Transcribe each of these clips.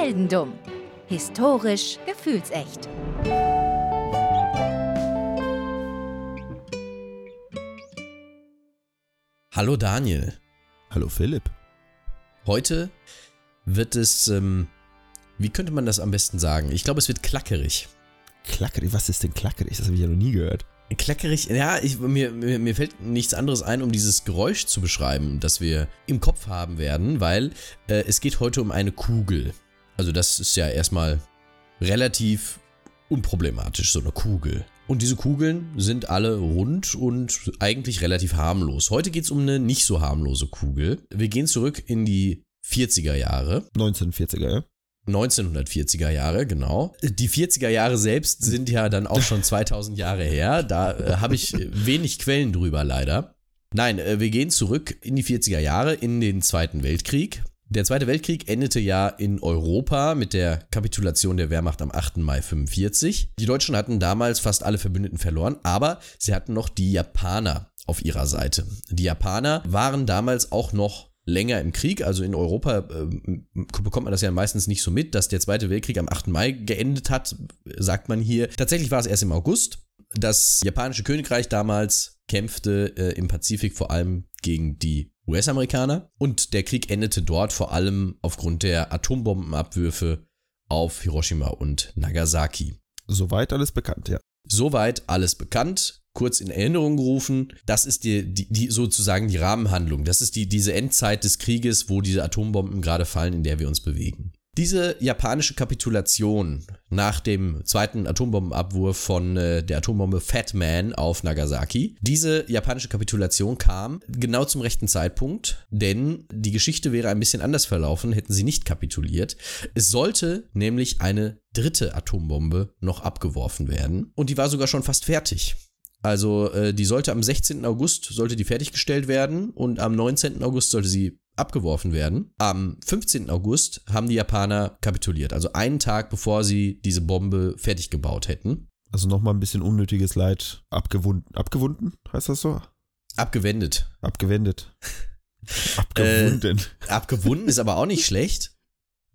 Heldendumm. Historisch gefühlsecht. Hallo Daniel. Hallo Philipp. Heute wird es, ähm, wie könnte man das am besten sagen? Ich glaube, es wird klackerig. Klackerig? Was ist denn klackerig? Das habe ich ja noch nie gehört. Klackerig, ja, ich, mir, mir, mir fällt nichts anderes ein, um dieses Geräusch zu beschreiben, das wir im Kopf haben werden, weil äh, es geht heute um eine Kugel. Also das ist ja erstmal relativ unproblematisch, so eine Kugel. Und diese Kugeln sind alle rund und eigentlich relativ harmlos. Heute geht es um eine nicht so harmlose Kugel. Wir gehen zurück in die 40er Jahre. 1940er, ja? 1940er Jahre, genau. Die 40er Jahre selbst sind ja dann auch schon 2000 Jahre her. Da äh, habe ich wenig Quellen drüber, leider. Nein, äh, wir gehen zurück in die 40er Jahre, in den Zweiten Weltkrieg. Der Zweite Weltkrieg endete ja in Europa mit der Kapitulation der Wehrmacht am 8. Mai 45. Die Deutschen hatten damals fast alle Verbündeten verloren, aber sie hatten noch die Japaner auf ihrer Seite. Die Japaner waren damals auch noch länger im Krieg. Also in Europa äh, bekommt man das ja meistens nicht so mit, dass der Zweite Weltkrieg am 8. Mai geendet hat, sagt man hier. Tatsächlich war es erst im August. Das japanische Königreich damals kämpfte äh, im Pazifik vor allem gegen die US-Amerikaner und der Krieg endete dort vor allem aufgrund der Atombombenabwürfe auf Hiroshima und Nagasaki. Soweit alles bekannt, ja. Soweit alles bekannt kurz in Erinnerung gerufen. Das ist die, die, die, sozusagen die Rahmenhandlung. Das ist die, diese Endzeit des Krieges, wo diese Atombomben gerade fallen, in der wir uns bewegen. Diese japanische Kapitulation nach dem zweiten Atombombenabwurf von äh, der Atombombe Fat Man auf Nagasaki, diese japanische Kapitulation kam genau zum rechten Zeitpunkt, denn die Geschichte wäre ein bisschen anders verlaufen, hätten sie nicht kapituliert. Es sollte nämlich eine dritte Atombombe noch abgeworfen werden und die war sogar schon fast fertig. Also äh, die sollte am 16. August sollte die fertiggestellt werden und am 19. August sollte sie abgeworfen werden. Am 15. August haben die Japaner kapituliert, also einen Tag bevor sie diese Bombe fertig gebaut hätten. Also nochmal ein bisschen unnötiges Leid abgewunden. Abgewunden, heißt das so? Abgewendet. Abgewendet. Abgewunden. Äh, abgewunden ist aber auch nicht schlecht.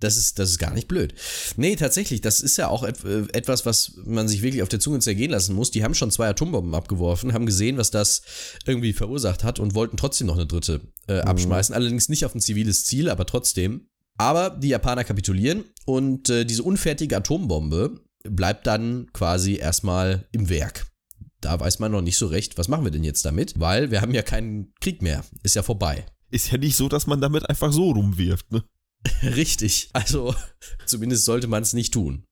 Das ist, das ist gar nicht blöd. Nee, tatsächlich, das ist ja auch äh, etwas, was man sich wirklich auf der Zunge zergehen lassen muss. Die haben schon zwei Atombomben abgeworfen, haben gesehen, was das irgendwie verursacht hat und wollten trotzdem noch eine dritte äh, mhm. abschmeißen. Mhm. Allerdings nicht auf ein ziviles Ziel, aber trotzdem. Aber die Japaner kapitulieren und äh, diese unfertige Atombombe bleibt dann quasi erstmal im Werk. Da weiß man noch nicht so recht, was machen wir denn jetzt damit, weil wir haben ja keinen Krieg mehr. Ist ja vorbei. Ist ja nicht so, dass man damit einfach so rumwirft, ne? Richtig. Also zumindest sollte man es nicht tun.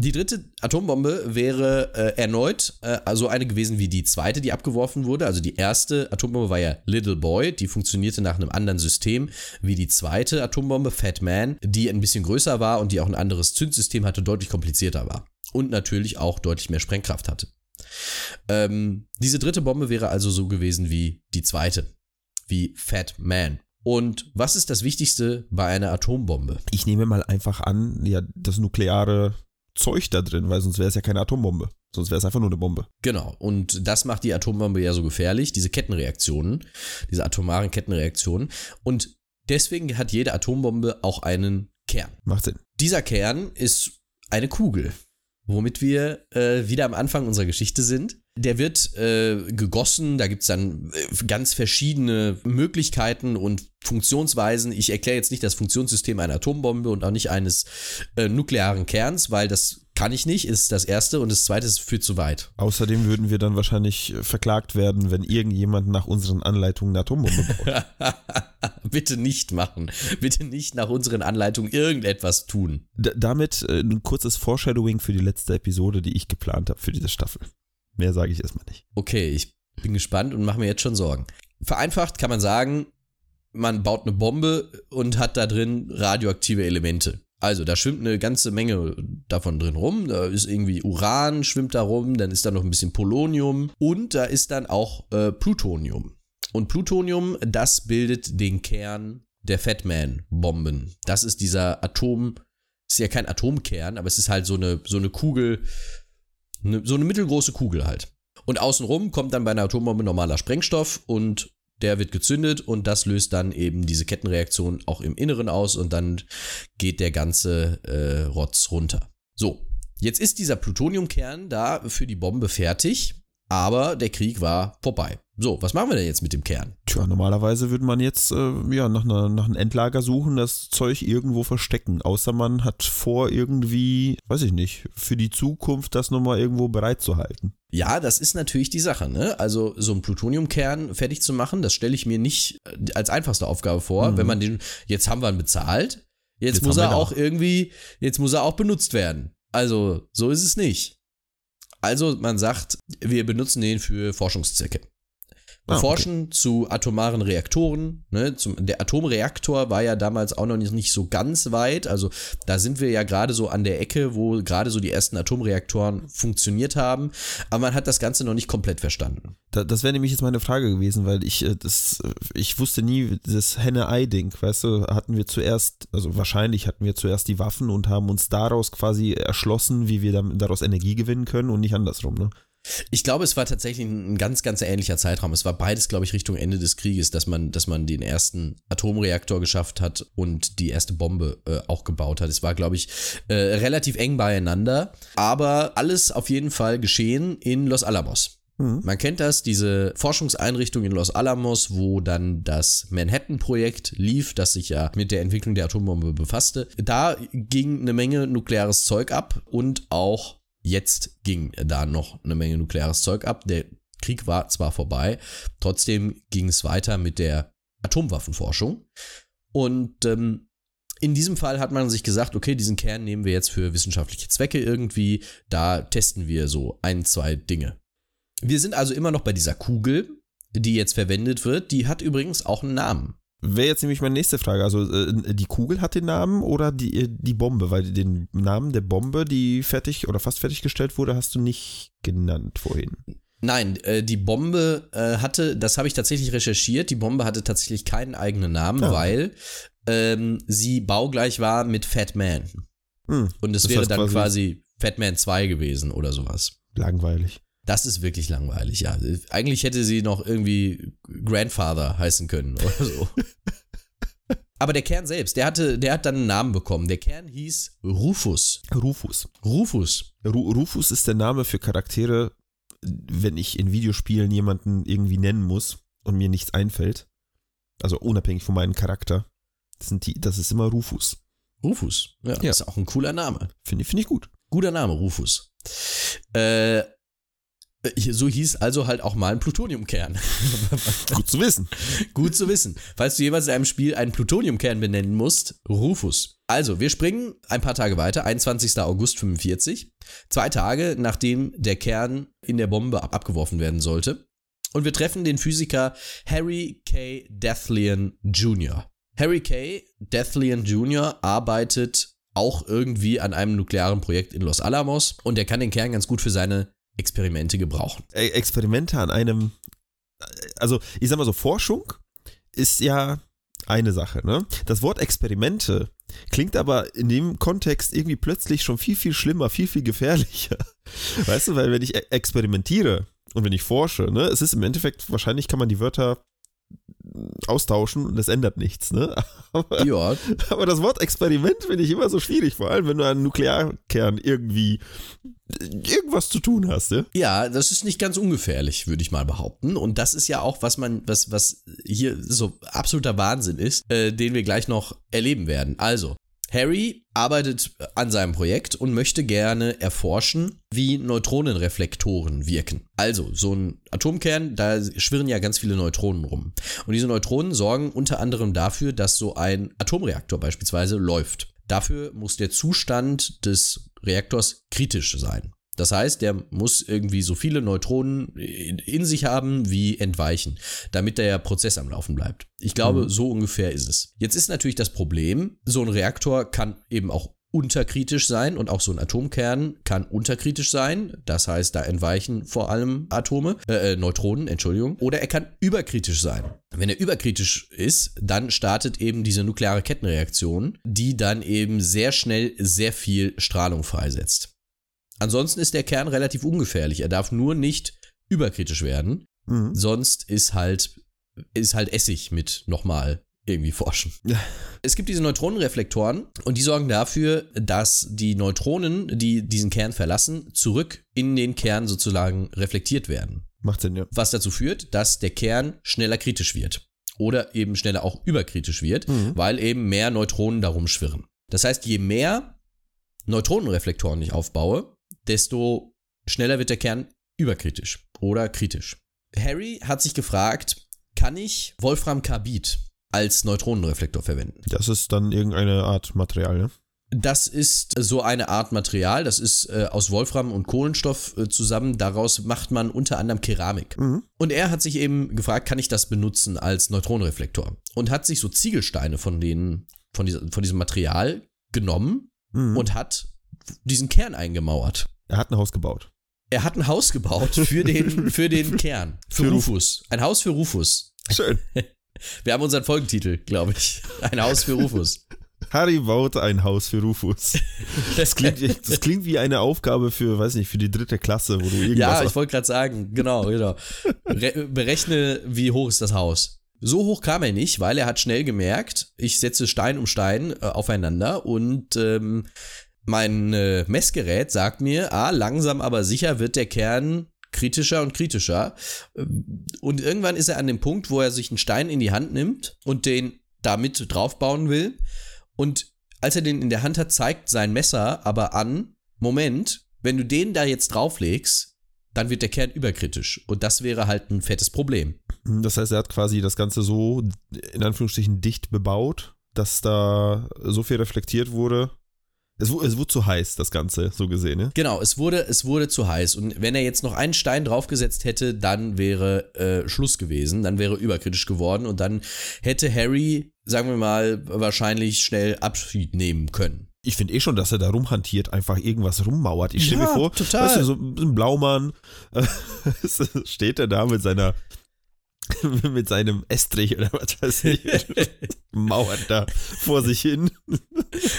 Die dritte Atombombe wäre äh, erneut äh, also eine gewesen wie die zweite, die abgeworfen wurde. Also die erste Atombombe war ja Little Boy, die funktionierte nach einem anderen System wie die zweite Atombombe Fat Man, die ein bisschen größer war und die auch ein anderes Zündsystem hatte, deutlich komplizierter war. Und natürlich auch deutlich mehr Sprengkraft hatte. Ähm, diese dritte Bombe wäre also so gewesen wie die zweite, wie Fat Man. Und was ist das Wichtigste bei einer Atombombe? Ich nehme mal einfach an, ja, das nukleare Zeug da drin, weil sonst wäre es ja keine Atombombe. Sonst wäre es einfach nur eine Bombe. Genau. Und das macht die Atombombe ja so gefährlich, diese Kettenreaktionen, diese atomaren Kettenreaktionen. Und deswegen hat jede Atombombe auch einen Kern. Macht Sinn. Dieser Kern ist eine Kugel, womit wir äh, wieder am Anfang unserer Geschichte sind. Der wird äh, gegossen, da gibt es dann äh, ganz verschiedene Möglichkeiten und Funktionsweisen. Ich erkläre jetzt nicht das Funktionssystem einer Atombombe und auch nicht eines äh, nuklearen Kerns, weil das kann ich nicht, ist das erste und das zweite ist führt zu weit. Außerdem würden wir dann wahrscheinlich äh, verklagt werden, wenn irgendjemand nach unseren Anleitungen eine Atombombe baut. Bitte nicht machen. Bitte nicht nach unseren Anleitungen irgendetwas tun. D damit äh, ein kurzes Foreshadowing für die letzte Episode, die ich geplant habe für diese Staffel. Mehr sage ich erstmal nicht. Okay, ich bin gespannt und mache mir jetzt schon Sorgen. Vereinfacht kann man sagen, man baut eine Bombe und hat da drin radioaktive Elemente. Also, da schwimmt eine ganze Menge davon drin rum. Da ist irgendwie Uran, schwimmt da rum, dann ist da noch ein bisschen Polonium und da ist dann auch äh, Plutonium. Und Plutonium, das bildet den Kern der Fatman-Bomben. Das ist dieser Atom, ist ja kein Atomkern, aber es ist halt so eine, so eine Kugel so eine mittelgroße Kugel halt. Und außenrum kommt dann bei einer Atombombe normaler Sprengstoff und der wird gezündet und das löst dann eben diese Kettenreaktion auch im Inneren aus und dann geht der ganze äh, Rotz runter. So, jetzt ist dieser Plutoniumkern da für die Bombe fertig, aber der Krieg war vorbei. So, was machen wir denn jetzt mit dem Kern? Tja, normalerweise würde man jetzt äh, ja, nach, einer, nach einem Endlager suchen, das Zeug irgendwo verstecken. Außer man hat vor, irgendwie, weiß ich nicht, für die Zukunft das nochmal irgendwo bereit zu halten. Ja, das ist natürlich die Sache, ne? Also so einen Plutoniumkern fertig zu machen, das stelle ich mir nicht äh, als einfachste Aufgabe vor, Mhm. wenn man den, jetzt haben wir ihn bezahlt, jetzt, Jetzt muss er auch. irgendwie, jetzt muss er auch benutzt werden. Also, so ist es nicht. Also, man sagt, wir benutzen den für Forschungszwecke. Ah, okay. forschen zu atomaren Reaktoren. Ne? Zum, der Atomreaktor war ja damals auch noch nicht, nicht so ganz weit. Also da sind wir ja gerade so an der Ecke, wo gerade so die ersten Atomreaktoren funktioniert haben. Aber man hat das Ganze noch nicht komplett verstanden. Da, das wäre nämlich jetzt meine Frage gewesen, weil ich äh, das, ich wusste nie, das Henne-Ei-Ding, weißt du, hatten wir zuerst, also wahrscheinlich hatten wir zuerst die Waffen und haben uns daraus quasi erschlossen, wie wir daraus Energie gewinnen können und nicht andersrum, ne? Ich glaube, es war tatsächlich ein ganz, ganz ähnlicher Zeitraum. Es war beides, glaube ich, Richtung Ende des Krieges, dass man, dass man den ersten Atomreaktor geschafft hat und die erste Bombe äh, auch gebaut hat. Es war, glaube ich, äh, relativ eng beieinander, aber alles auf jeden Fall geschehen in Los Alamos. Mhm. Man kennt das, diese Forschungseinrichtung in Los Alamos, wo dann das Manhattan-Projekt lief, das sich ja mit der Entwicklung der Atombombe befasste. Da ging eine Menge nukleares Zeug ab und auch jetzt ging da noch eine Menge nukleares Zeug ab. Der Krieg war zwar vorbei, trotzdem ging es weiter mit der Atomwaffenforschung. Und ähm, in diesem Fall hat man sich gesagt, okay, diesen Kern nehmen wir jetzt für wissenschaftliche Zwecke irgendwie. Da testen wir so ein, zwei Dinge. Wir sind also immer noch bei dieser Kugel, die jetzt verwendet wird. Die hat übrigens auch einen Namen. Wäre jetzt nämlich meine nächste Frage. Also äh, die Kugel hat den Namen oder die, äh, die Bombe? Weil den Namen der Bombe, die fertig oder fast fertiggestellt wurde, hast du nicht genannt vorhin. Nein, äh, die Bombe äh, hatte, das habe ich tatsächlich recherchiert, die Bombe hatte tatsächlich keinen eigenen Namen, Ah. weil ähm, sie baugleich war mit Fat Man. Hm, Und es Das wäre dann quasi- quasi Fat Man 2 gewesen oder sowas. langweilig. Das ist wirklich langweilig, ja. Eigentlich hätte sie noch irgendwie Grandfather heißen können oder so. Aber der Kern selbst, der hatte, der hat dann einen Namen bekommen. Der Kern hieß Rufus. Rufus. Rufus. Ru Rufus ist der Name für Charaktere, wenn ich in Videospielen jemanden irgendwie nennen muss und mir nichts einfällt. Also unabhängig von meinem Charakter. Das, sind die, das ist immer Rufus. Rufus. Ja, Ja. ist auch ein cooler Name. Finde find ich gut. Guter Name, Rufus. Äh, so hieß also halt auch mal ein Plutoniumkern. Gut zu wissen. Gut zu wissen. Falls du jeweils in einem Spiel einen Plutoniumkern benennen musst, Rufus. Also, wir springen ein paar Tage weiter, 21. August 45, zwei Tage nachdem der Kern in der Bombe ab abgeworfen werden sollte. Und wir treffen den Physiker Harry K. Deathlian Jr. Harry K. Deathlian Jr. arbeitet auch irgendwie an einem nuklearen Projekt in Los Alamos und er kann den Kern ganz gut für seine Experimente gebrauchen. Experimente an einem, also ich sag mal so, Forschung ist ja eine Sache, ne? Das Wort Experimente klingt aber in dem Kontext irgendwie plötzlich schon viel, viel schlimmer, viel, viel gefährlicher. Weißt du, weil wenn ich e- experimentiere und wenn ich forsche, ne, es ist im Endeffekt, wahrscheinlich kann man die Wörter austauschen und es ändert nichts, ne? Aber, Ja, aber das Wort Experiment finde ich immer so schwierig, vor allem wenn du einen Nuklearkern irgendwie irgendwas zu tun hast, ja? Ja, das ist nicht ganz ungefährlich, würde ich mal behaupten. Und das ist ja auch, was man, was, was hier so absoluter Wahnsinn ist, äh, den wir gleich noch erleben werden. Also, Harry arbeitet an seinem Projekt und möchte gerne erforschen, wie Neutronenreflektoren wirken. Also, so ein Atomkern, da schwirren ja ganz viele Neutronen rum. Und diese Neutronen sorgen unter anderem dafür, dass so ein Atomreaktor beispielsweise läuft. Dafür muss der Zustand des Reaktors kritisch sein. Das heißt, der muss irgendwie so viele Neutronen in in sich haben wie entweichen, damit der Prozess am Laufen bleibt. Ich glaube, Mhm. so ungefähr ist es. Jetzt ist natürlich das Problem, so ein Reaktor kann eben auch unterkritisch sein und auch so ein Atomkern kann unterkritisch sein. Das heißt, da entweichen vor allem Atome, äh, äh, Neutronen, Entschuldigung. Oder er kann überkritisch sein. Wenn er überkritisch ist, dann startet eben diese nukleare Kettenreaktion, die dann eben sehr schnell sehr viel Strahlung freisetzt. Ansonsten ist der Kern relativ ungefährlich. Er darf nur nicht überkritisch werden. Mhm. Sonst ist halt ist halt Essig mit nochmal irgendwie forschen. Ja. Es gibt diese Neutronenreflektoren und die sorgen dafür, dass die Neutronen, die diesen Kern verlassen, zurück in den Kern sozusagen reflektiert werden. Macht Sinn, ja. Was dazu führt, dass der Kern schneller kritisch wird. Oder eben schneller auch überkritisch wird, Mhm. weil eben mehr Neutronen darum schwirren. Das heißt, je mehr Neutronenreflektoren ich aufbaue, desto schneller wird der Kern überkritisch oder kritisch. Harry hat sich gefragt, kann ich Wolframkarbid als Neutronenreflektor verwenden? Das ist dann irgendeine Art Material, ne? Das ist so eine Art Material, das ist äh, aus Wolfram und Kohlenstoff äh, zusammen. Daraus macht man unter anderem Keramik. Mhm. Und er hat sich eben gefragt, kann ich das benutzen als Neutronenreflektor? Und hat sich so Ziegelsteine von, denen, von, dieser, von diesem Material genommen Mhm. und hat diesen Kern eingemauert. Er hat ein Haus gebaut. Er hat ein Haus gebaut für den, für den Kern. Für, Für Rufus. Ein Haus für Rufus. Schön. Wir haben unseren Folgentitel, glaube ich. Ein Haus für Rufus. Harry baut ein Haus für Rufus. Das klingt, das klingt wie eine Aufgabe für, weiß nicht, für die dritte Klasse, wo du irgendwas Ja, ich wollte gerade sagen, genau, genau. Re berechne, wie hoch ist das Haus. So hoch kam er nicht, weil er hat schnell gemerkt, ich setze Stein um Stein äh, aufeinander und ähm, mein äh, Messgerät sagt mir, ah, langsam aber sicher wird der Kern kritischer und kritischer. Ähm, Und irgendwann ist er an dem Punkt, wo er sich einen Stein in die Hand nimmt und den damit draufbauen will. Und als er den in der Hand hat, zeigt sein Messer aber an, Moment, wenn du den da jetzt drauflegst, dann wird der Kern überkritisch. Und das wäre halt ein fettes Problem. Das heißt, er hat quasi das Ganze so, in Anführungsstrichen, dicht bebaut, dass da so viel reflektiert wurde. Es, es wurde zu heiß, das Ganze, so gesehen, ne? Genau, es wurde, es wurde zu heiß. Und wenn er jetzt noch einen Stein draufgesetzt hätte, dann wäre äh, Schluss gewesen. Dann wäre überkritisch geworden. Und dann hätte Harry, sagen wir mal, wahrscheinlich schnell Abschied nehmen können. Ich finde eh schon, dass er da rumhantiert, einfach irgendwas rummauert. Ich stelle Ja, mir vor, total. weißt du, so ein Blaumann, äh, steht er da mit seiner, mit seinem Estrich oder was weiß ich, mauert da vor sich hin.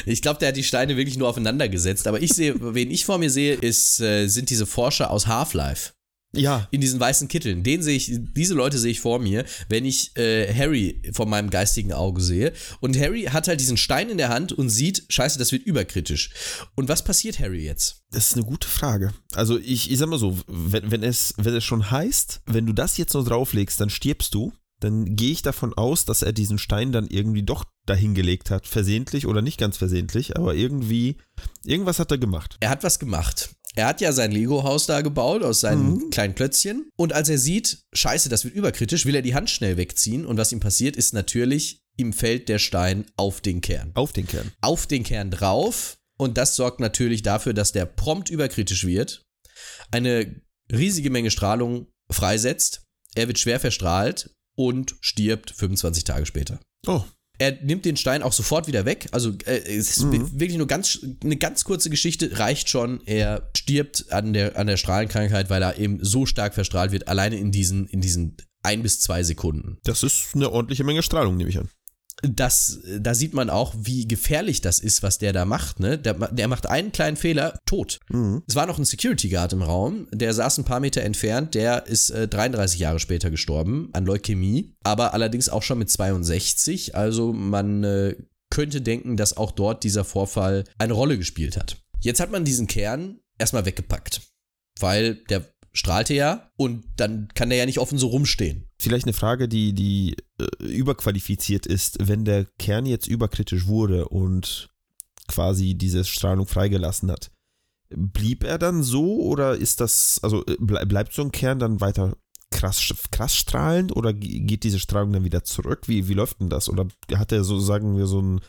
Ich glaube, der hat die Steine wirklich nur aufeinander gesetzt. Aber ich sehe, wen ich vor mir sehe, ist, äh, sind diese Forscher aus Half-Life. Ja, in diesen weißen Kitteln. Den sehe ich, diese Leute sehe ich vor mir, wenn ich äh, Harry vor meinem geistigen Auge sehe. Und Harry hat halt diesen Stein in der Hand und sieht, scheiße, das wird überkritisch. Und was passiert Harry jetzt? Das ist eine gute Frage. Also ich, ich sag mal so, wenn, wenn, es, wenn es schon heißt, wenn du das jetzt noch drauflegst, dann stirbst du, dann gehe ich davon aus, dass er diesen Stein dann irgendwie doch dahingelegt hat. Versehentlich oder nicht ganz versehentlich, aber irgendwie, irgendwas hat er gemacht. Er hat was gemacht. Er hat ja sein Lego-Haus da gebaut aus seinen kleinen Klötzchen. Und als er sieht, scheiße, das wird überkritisch, will er die Hand schnell wegziehen. Und was ihm passiert, ist natürlich, ihm fällt der Stein auf den Kern. Auf den Kern. auf den Kern drauf und das sorgt natürlich dafür, dass der prompt überkritisch wird, eine riesige Menge Strahlung freisetzt, er wird schwer verstrahlt und stirbt 25 Tage später. Oh, Er nimmt den Stein auch sofort wieder weg. Also äh, es ist Mhm. wirklich nur ganz eine ganz kurze Geschichte reicht schon. Er stirbt an der an der Strahlenkrankheit, weil er eben so stark verstrahlt wird, alleine in diesen in diesen ein bis zwei Sekunden. das ist eine ordentliche Menge Strahlung, nehme ich an. Das, da sieht man auch, wie gefährlich das ist, was der da macht. Ne? Der, der macht einen kleinen Fehler, tot. Mhm. Es war noch ein Security Guard im Raum, der saß ein paar Meter entfernt, der ist äh, 33 Jahre später gestorben an Leukämie, aber allerdings auch schon mit 62. Also man äh, könnte denken, dass auch dort dieser Vorfall eine Rolle gespielt hat. Jetzt hat man diesen Kern erstmal weggepackt, weil der strahlte ja und dann kann der ja nicht offen so rumstehen. Vielleicht eine Frage, die, die äh, überqualifiziert ist, wenn der Kern jetzt überkritisch wurde und quasi diese Strahlung freigelassen hat. Blieb er dann so oder ist das, also äh, ble bleibt so ein Kern dann weiter krass, krass strahlend oder ge- geht diese Strahlung dann wieder zurück? Wie, wie läuft denn das? Oder hat er so, sagen wir, so einen,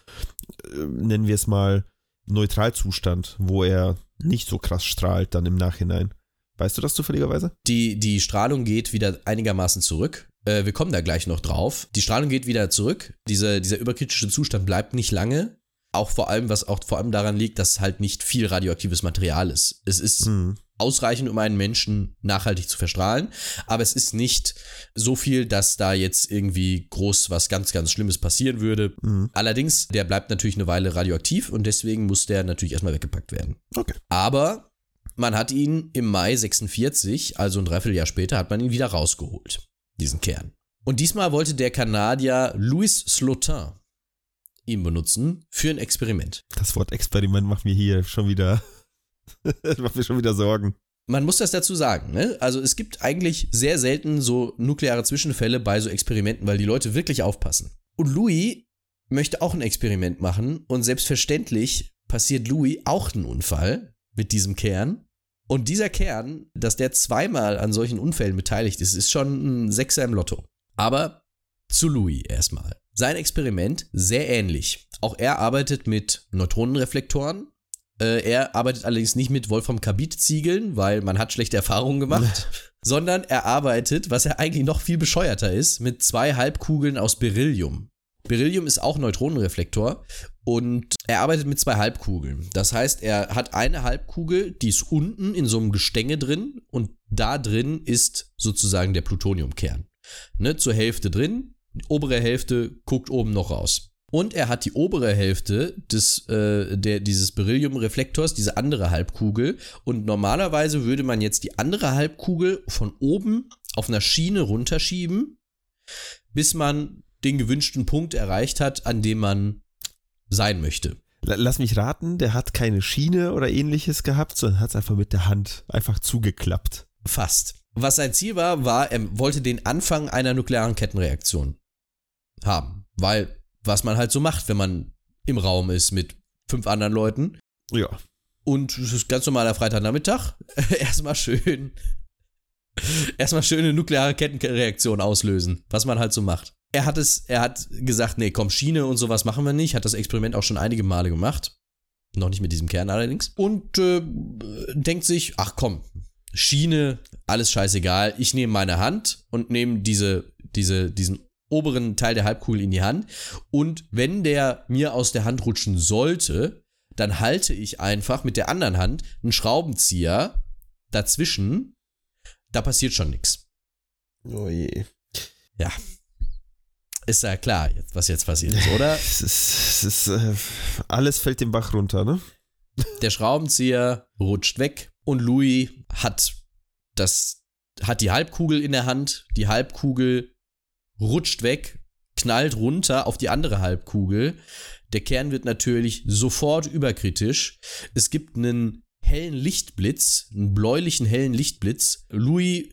äh, nennen wir es mal, Neutralzustand, wo er nicht so krass strahlt dann im Nachhinein? Weißt du das zufälligerweise? Die, die Strahlung geht wieder einigermaßen zurück. Äh, wir kommen da gleich noch drauf. Die Strahlung geht wieder zurück. Diese, dieser überkritische Zustand bleibt nicht lange. Auch vor allem, was auch vor allem daran liegt, dass halt nicht viel radioaktives Material ist. Es ist Hm. ausreichend, um einen Menschen nachhaltig zu verstrahlen, aber es ist nicht so viel, dass da jetzt irgendwie groß was ganz, ganz Schlimmes passieren würde. Mhm. Allerdings, der bleibt natürlich eine Weile radioaktiv und deswegen muss der natürlich erstmal weggepackt werden. Okay. Aber man hat ihn im Mai 46, also ein Dreivierteljahr später, hat man ihn wieder rausgeholt, diesen Kern. Und diesmal wollte der Kanadier Louis Slotin ihn benutzen für ein Experiment. Das Wort Experiment macht mir hier schon wieder, macht mir schon wieder Sorgen. Man muss das dazu sagen, ne? Also es gibt eigentlich sehr selten so nukleare Zwischenfälle bei so Experimenten, weil die Leute wirklich aufpassen. Und Louis möchte auch ein Experiment machen und selbstverständlich passiert Louis auch ein Unfall mit diesem Kern. Und dieser Kern, dass der zweimal an solchen Unfällen beteiligt ist, ist schon ein Sechser im Lotto. Aber zu Louis erstmal. Sein Experiment sehr ähnlich. Auch er arbeitet mit Neutronenreflektoren. Äh, er arbeitet allerdings nicht mit Wolfram-Kabit-Ziegeln, weil man hat schlechte Erfahrungen gemacht, sondern er arbeitet, was er eigentlich noch viel bescheuerter ist, mit zwei Halbkugeln aus Beryllium. Beryllium ist auch Neutronenreflektor und er arbeitet mit zwei Halbkugeln. Das heißt, er hat eine Halbkugel, die ist unten in so einem Gestänge drin und da drin ist sozusagen der Plutoniumkern. Ne, zur Hälfte drin, die obere Hälfte guckt oben noch raus. Und er hat die obere Hälfte des, äh, der, dieses Beryllium-Reflektors, diese andere Halbkugel. Und normalerweise würde man jetzt die andere Halbkugel von oben auf einer Schiene runterschieben, bis man den gewünschten Punkt erreicht hat, an dem man sein möchte. Lass mich raten, der hat keine Schiene oder ähnliches gehabt, sondern hat es einfach mit der Hand einfach zugeklappt. Fast. Was sein Ziel war, war, er wollte den Anfang einer nuklearen Kettenreaktion haben. Weil, was man halt so macht, wenn man im Raum ist mit fünf anderen Leuten. Ja. Und es ist ganz normaler Freitagnachmittag. erstmal schön. Erstmal schön eine nukleare Kettenreaktion auslösen, was man halt so macht. Er hat es, er hat gesagt, nee, komm, Schiene und sowas machen wir nicht. Hat das Experiment auch schon einige Male gemacht. Noch nicht mit diesem Kern allerdings. Und äh, denkt sich, ach komm, Schiene, alles scheißegal. Ich nehme meine Hand und nehme diese, diese, diesen oberen Teil der Halbkugel in die Hand. Und wenn der mir aus der Hand rutschen sollte, dann halte ich einfach mit der anderen Hand einen Schraubenzieher dazwischen. Da passiert schon nichts. Oh je. Ja. Ist ja klar, was jetzt passiert ist, oder? Es ist, es ist, äh, alles fällt den Bach runter, ne? Der Schraubenzieher rutscht weg und Louis hat das, hat die Halbkugel in der Hand. Die Halbkugel rutscht weg, knallt runter auf die andere Halbkugel. Der Kern wird natürlich sofort überkritisch. Es gibt einen hellen Lichtblitz, einen bläulichen hellen Lichtblitz. Louis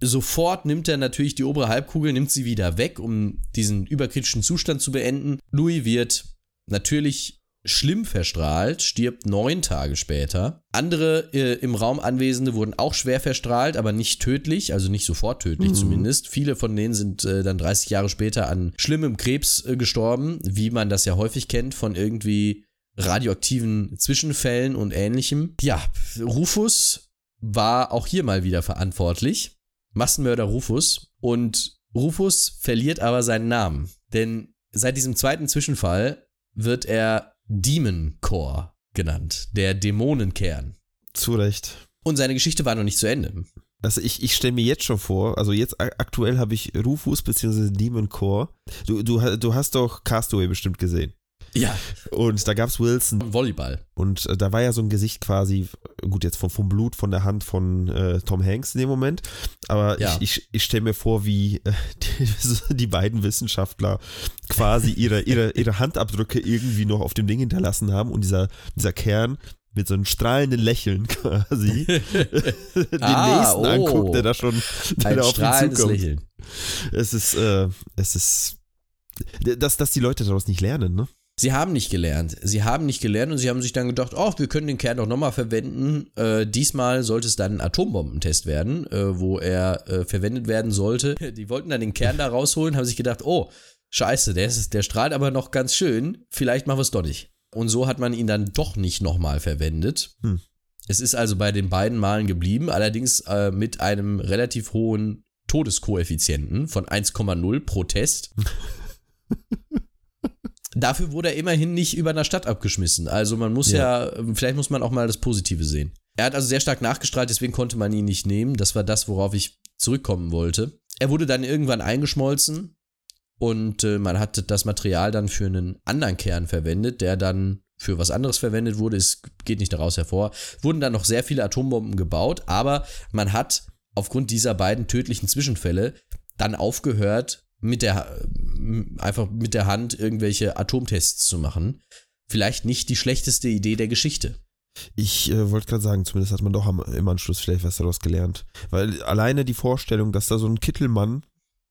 sofort nimmt er natürlich die obere Halbkugel, nimmt sie wieder weg, um diesen überkritischen Zustand zu beenden. Louis wird natürlich schlimm verstrahlt, stirbt neun Tage später. Andere äh, im Raum Anwesende wurden auch schwer verstrahlt, aber nicht tödlich, also nicht sofort tödlich Mhm. zumindest. Viele von denen sind äh, dann 30 Jahre später an schlimmem Krebs äh, gestorben, wie man das ja häufig kennt von irgendwie radioaktiven Zwischenfällen und ähnlichem. Ja, Rufus war auch hier mal wieder verantwortlich. Massenmörder Rufus. Und Rufus verliert aber seinen Namen. Denn seit diesem zweiten Zwischenfall wird er Demon Core genannt. Der Dämonenkern. Zu Recht. Und seine Geschichte war noch nicht zu Ende. Also ich, ich stelle mir jetzt schon vor, also jetzt aktuell habe ich Rufus bzw. Demon Core. Du, du, du hast doch Castaway bestimmt gesehen. Ja, Und da gab's Wilson Volleyball. und äh, da war ja so ein Gesicht quasi, gut, jetzt vom, vom Blut von der Hand von äh, Tom Hanks in dem Moment. Aber Ja. ich, ich, ich stelle mir vor, wie äh, die, die beiden Wissenschaftler quasi ihre, ihre, ihre Handabdrücke irgendwie noch auf dem Ding hinterlassen haben und dieser, dieser Kern mit so einem strahlenden Lächeln quasi den Ah, nächsten oh. anguckt, der da schon der Ein da auf strahlendes zukommt. Lächeln. Es ist, äh, es ist, dass, dass die Leute daraus nicht lernen, ne? Sie haben nicht gelernt. Sie haben nicht gelernt und sie haben sich dann gedacht, oh, wir können den Kern doch nochmal verwenden. Äh, diesmal sollte es dann ein Atombombentest werden, äh, wo er äh, verwendet werden sollte. Die wollten dann den Kern da rausholen, haben sich gedacht, oh, scheiße, der, ist, der strahlt aber noch ganz schön. Vielleicht machen wir es doch nicht. Und so hat man ihn dann doch nicht nochmal verwendet. Hm. Es ist also bei den beiden Malen geblieben, allerdings äh, mit einem relativ hohen Todeskoeffizienten von 1,0 pro Test. Dafür wurde er immerhin nicht über einer Stadt abgeschmissen. Also man muss ja. vielleicht muss man auch mal das Positive sehen. Er hat also sehr stark nachgestrahlt, deswegen konnte man ihn nicht nehmen. Das war das, worauf ich zurückkommen wollte. Er wurde dann irgendwann eingeschmolzen und äh, man hat das Material dann für einen anderen Kern verwendet, der dann für was anderes verwendet wurde. Es geht nicht daraus hervor. Wurden dann noch sehr viele Atombomben gebaut, aber man hat aufgrund dieser beiden tödlichen Zwischenfälle dann aufgehört, mit der, einfach mit der Hand irgendwelche Atomtests zu machen. Vielleicht nicht die schlechteste Idee der Geschichte. Ich äh, wollte gerade sagen, zumindest hat man doch am, im Anschluss vielleicht was daraus gelernt. Weil alleine die Vorstellung, dass da so ein Kittelmann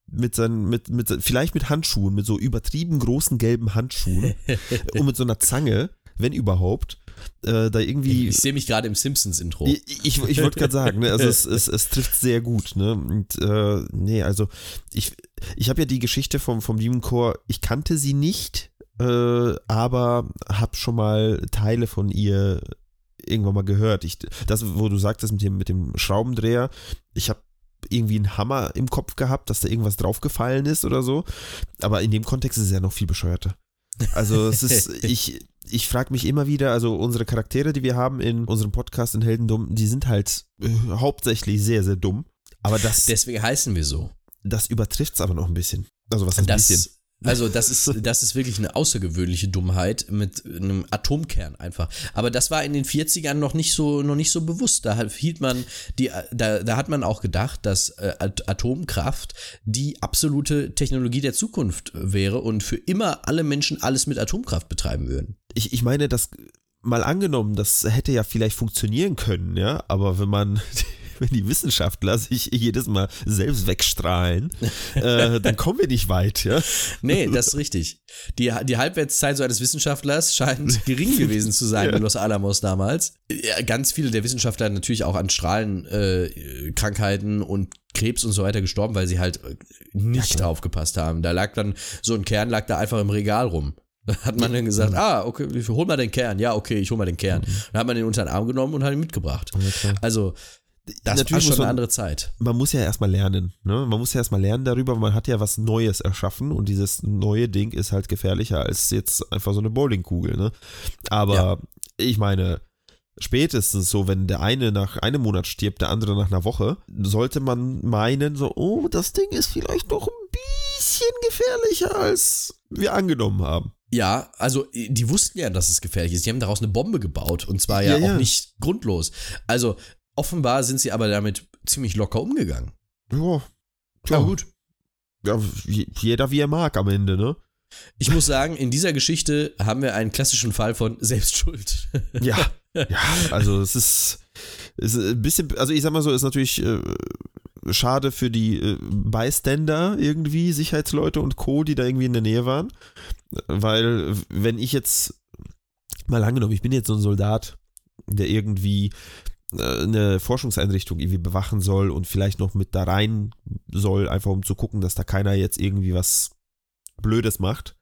mit seinen, mit, mit, vielleicht mit Handschuhen, mit so übertrieben großen gelben Handschuhen und mit so einer Zange, wenn überhaupt, äh, da irgendwie. Ich sehe mich gerade im Simpsons-Intro. Ich, ich, ich wollte gerade sagen, ne, also es, es, es trifft sehr gut, ne? Und äh, nee, also ich, ich habe ja die Geschichte vom, vom Demon Core, ich kannte sie nicht, äh, aber habe schon mal Teile von ihr irgendwann mal gehört. Ich, das, wo du sagtest mit dem, mit dem Schraubendreher, ich habe irgendwie einen Hammer im Kopf gehabt, dass da irgendwas draufgefallen ist oder so. Aber in dem Kontext ist es ja noch viel bescheuerter. Also es ist, ich, ich frage mich immer wieder, also unsere Charaktere, die wir haben in unserem Podcast in Heldendum, die sind halt äh, hauptsächlich sehr, sehr dumm. Aber das. Deswegen heißen wir so. Das übertrifft es aber noch ein bisschen. Also was heißt das, ein bisschen? Also das ist, das ist wirklich eine außergewöhnliche Dummheit mit einem Atomkern einfach. Aber das war in den 40ern noch nicht so, noch nicht so bewusst. Da hielt man die, da, da hat man auch gedacht, dass äh, Atomkraft die absolute Technologie der Zukunft wäre und für immer alle Menschen alles mit Atomkraft betreiben würden. Ich, ich meine, das mal angenommen, das hätte ja vielleicht funktionieren können, ja, aber wenn man wenn die Wissenschaftler sich jedes Mal selbst wegstrahlen, äh, dann kommen wir nicht weit, ja? Nee, das ist richtig. Die, die Halbwertszeit so eines Wissenschaftlers scheint gering gewesen zu sein ja. in Los Alamos damals. Ja, ganz viele der Wissenschaftler natürlich auch an Strahlenkrankheiten äh, und Krebs und so weiter gestorben, weil sie halt äh, nicht ja, aufgepasst haben. Da lag dann so ein Kern lag da einfach im Regal rum. Da hat man dann gesagt, ah, okay, hol mal den Kern. Ja, okay, ich hol mal den Kern. Mhm. Dann hat man den unter den Arm genommen und hat ihn mitgebracht. Also das Natürlich war schon man, eine andere Zeit. Man muss ja erstmal lernen. Ne? Man muss ja erstmal lernen darüber. Man hat ja was Neues erschaffen und dieses neue Ding ist halt gefährlicher als jetzt einfach so eine Bowlingkugel. Ne? Aber ja. ich meine, spätestens so, wenn der eine nach einem Monat stirbt, der andere nach einer Woche, sollte man meinen, so, oh, das Ding ist vielleicht doch ein bisschen gefährlicher, als wir angenommen haben. Ja, also die wussten ja, dass es gefährlich ist. Die haben daraus eine Bombe gebaut und zwar ja, ja auch ja. nicht grundlos. Also Offenbar sind sie aber damit ziemlich locker umgegangen. Ja, klar. Ja, gut. Ja, jeder wie er mag am Ende, ne? Ich muss sagen, in dieser Geschichte haben wir einen klassischen Fall von Selbstschuld. Ja, ja, also es ist, ist ein bisschen, also ich sag mal so, ist natürlich äh, schade für die äh, Bystander irgendwie, Sicherheitsleute und Co., die da irgendwie in der Nähe waren. Weil, wenn ich jetzt mal angenommen, ich bin jetzt so ein Soldat, der irgendwie eine Forschungseinrichtung irgendwie bewachen soll und vielleicht noch mit da rein soll, einfach um zu gucken, dass da keiner jetzt irgendwie was Blödes macht.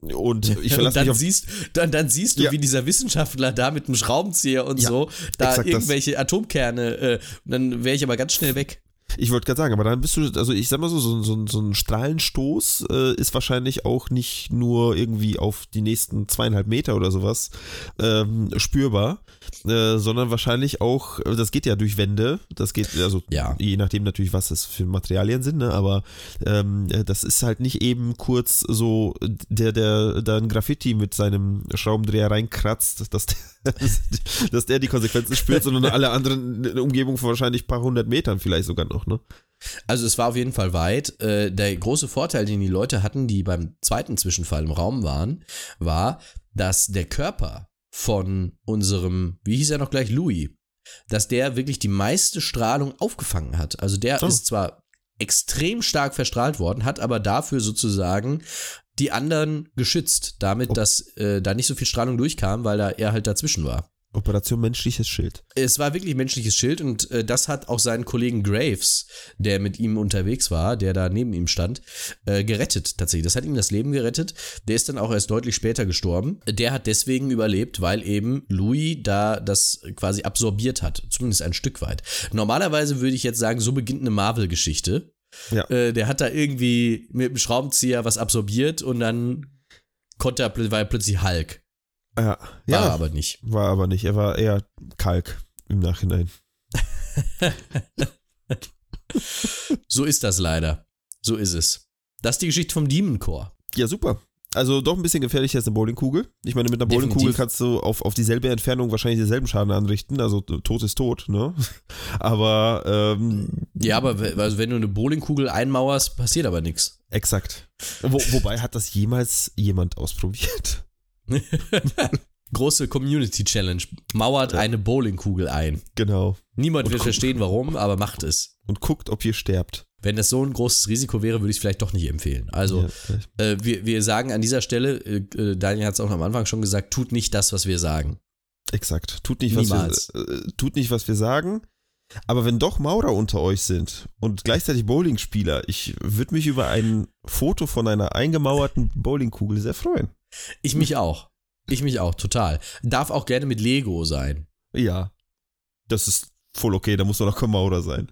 Und ich verlasse dann mich auf siehst, dann, dann siehst du, ja. wie dieser Wissenschaftler da mit einem Schraubenzieher und ja, so da irgendwelche das. Atomkerne, äh, dann wäre ich aber ganz schnell weg. Ich wollte gerade sagen, aber dann bist du, also ich sag mal so, so, so, so ein Strahlenstoß äh, ist wahrscheinlich auch nicht nur irgendwie auf die nächsten zweieinhalb Meter oder sowas ähm, spürbar, äh, sondern wahrscheinlich auch, das geht ja durch Wände, das geht, also ja. je nachdem natürlich, was das für Materialien sind, ne, aber ähm, das ist halt nicht eben kurz so, der, der da ein Graffiti mit seinem Schraubendreher reinkratzt, dass der, dass der die Konsequenzen spürt, sondern alle anderen in der Umgebung von wahrscheinlich ein paar hundert Metern vielleicht sogar noch, ne? Also es war auf jeden Fall weit. Äh, der große Vorteil, den die Leute hatten, die beim zweiten Zwischenfall im Raum waren, war, dass der Körper von unserem, wie hieß er noch gleich, Louis, dass der wirklich die meiste Strahlung aufgefangen hat. Also der oh. ist zwar extrem stark verstrahlt worden, hat aber dafür sozusagen die anderen geschützt, damit, oh. dass äh, da nicht so viel Strahlung durchkam, weil da er halt dazwischen war. Operation menschliches Schild. Es war wirklich menschliches Schild und äh, das hat auch seinen Kollegen Graves, der mit ihm unterwegs war, der da neben ihm stand, äh, gerettet tatsächlich. Das hat ihm das Leben gerettet. Der ist dann auch erst deutlich später gestorben. Der hat deswegen überlebt, weil eben Louis da das quasi absorbiert hat, zumindest ein Stück weit. Normalerweise würde ich jetzt sagen, so beginnt eine Marvel-Geschichte. Ja. Äh, der hat da irgendwie mit dem Schraubenzieher was absorbiert und dann konnte er, war er plötzlich Hulk. Ja, war ja, aber nicht. War aber nicht. Er war eher Kalk im Nachhinein. so ist das leider. So ist es. Das ist die Geschichte vom Demon Core. Ja, super. Also doch ein bisschen gefährlicher als eine Bowlingkugel. Ich meine, mit einer Definitiv. Bowlingkugel kannst du auf, auf dieselbe Entfernung wahrscheinlich denselben Schaden anrichten. Also tot ist tot, ne? Aber ähm, Ja, aber also wenn du eine Bowlingkugel einmauerst, passiert aber nichts. exakt. Wo, wobei hat das jemals jemand ausprobiert? Große Community Challenge. Mauert eine Bowlingkugel ein. Genau. Niemand Und wird verstehen, warum, aber macht es. Und guckt, ob ihr sterbt. Wenn das so ein großes Risiko wäre, würde ich es vielleicht doch nicht empfehlen. Also, Ja, äh, wir, wir sagen an dieser Stelle, äh, äh, Daniel hat es auch am Anfang schon gesagt, tut nicht das, was wir sagen. Exakt. Tut nicht, was wir, äh, tut nicht, was wir sagen. Aber wenn doch Maurer unter euch sind und gleichzeitig Bowlingspieler, ich würde mich über ein Foto von einer eingemauerten Bowlingkugel sehr freuen. Ich mich auch. Ich mich auch, total. Darf auch gerne mit Lego sein. Ja. Das ist voll okay, da muss doch noch kein Maurer sein.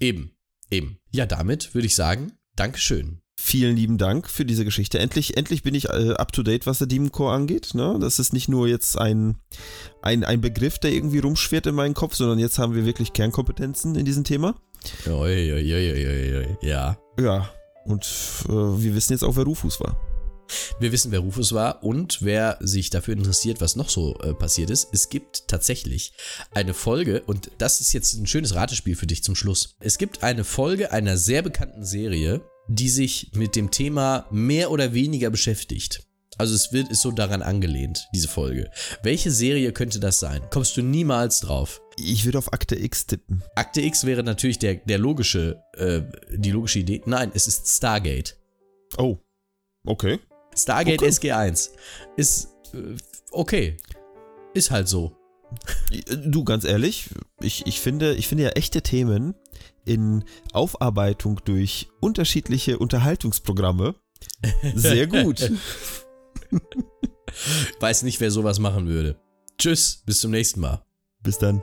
Eben, eben. Ja, damit würde ich sagen, Dankeschön. Vielen lieben Dank für diese Geschichte. Endlich, endlich bin ich äh, up to date, was der Demon Core angeht. Ne? Das ist nicht nur jetzt ein, ein, ein Begriff, der irgendwie rumschwirrt in meinem Kopf, sondern jetzt haben wir wirklich Kernkompetenzen in diesem Thema. Oi, oi, oi. Ja. Ja, und äh, wir wissen jetzt auch, wer Rufus war. Wir wissen, wer Rufus war und wer sich dafür interessiert, was noch so äh, passiert ist. Es gibt tatsächlich eine Folge, und das ist jetzt ein schönes Ratespiel für dich zum Schluss. Es gibt eine Folge einer sehr bekannten Serie, die sich mit dem Thema mehr oder weniger beschäftigt. Also es wird ist so daran angelehnt, diese Folge. Welche Serie könnte das sein? Kommst du niemals drauf. Ich würde auf Akte X tippen. Akte X wäre natürlich der, der logische, äh, die logische Idee. Nein, es ist Stargate. Oh, okay. Stargate Okay. SG1 ist äh, okay. Ist halt so. Du, ganz ehrlich, ich, ich, finde, ich finde ja echte Themen in Aufarbeitung durch unterschiedliche Unterhaltungsprogramme sehr gut. Weiß nicht, wer sowas machen würde. Tschüss, bis zum nächsten Mal. Bis dann.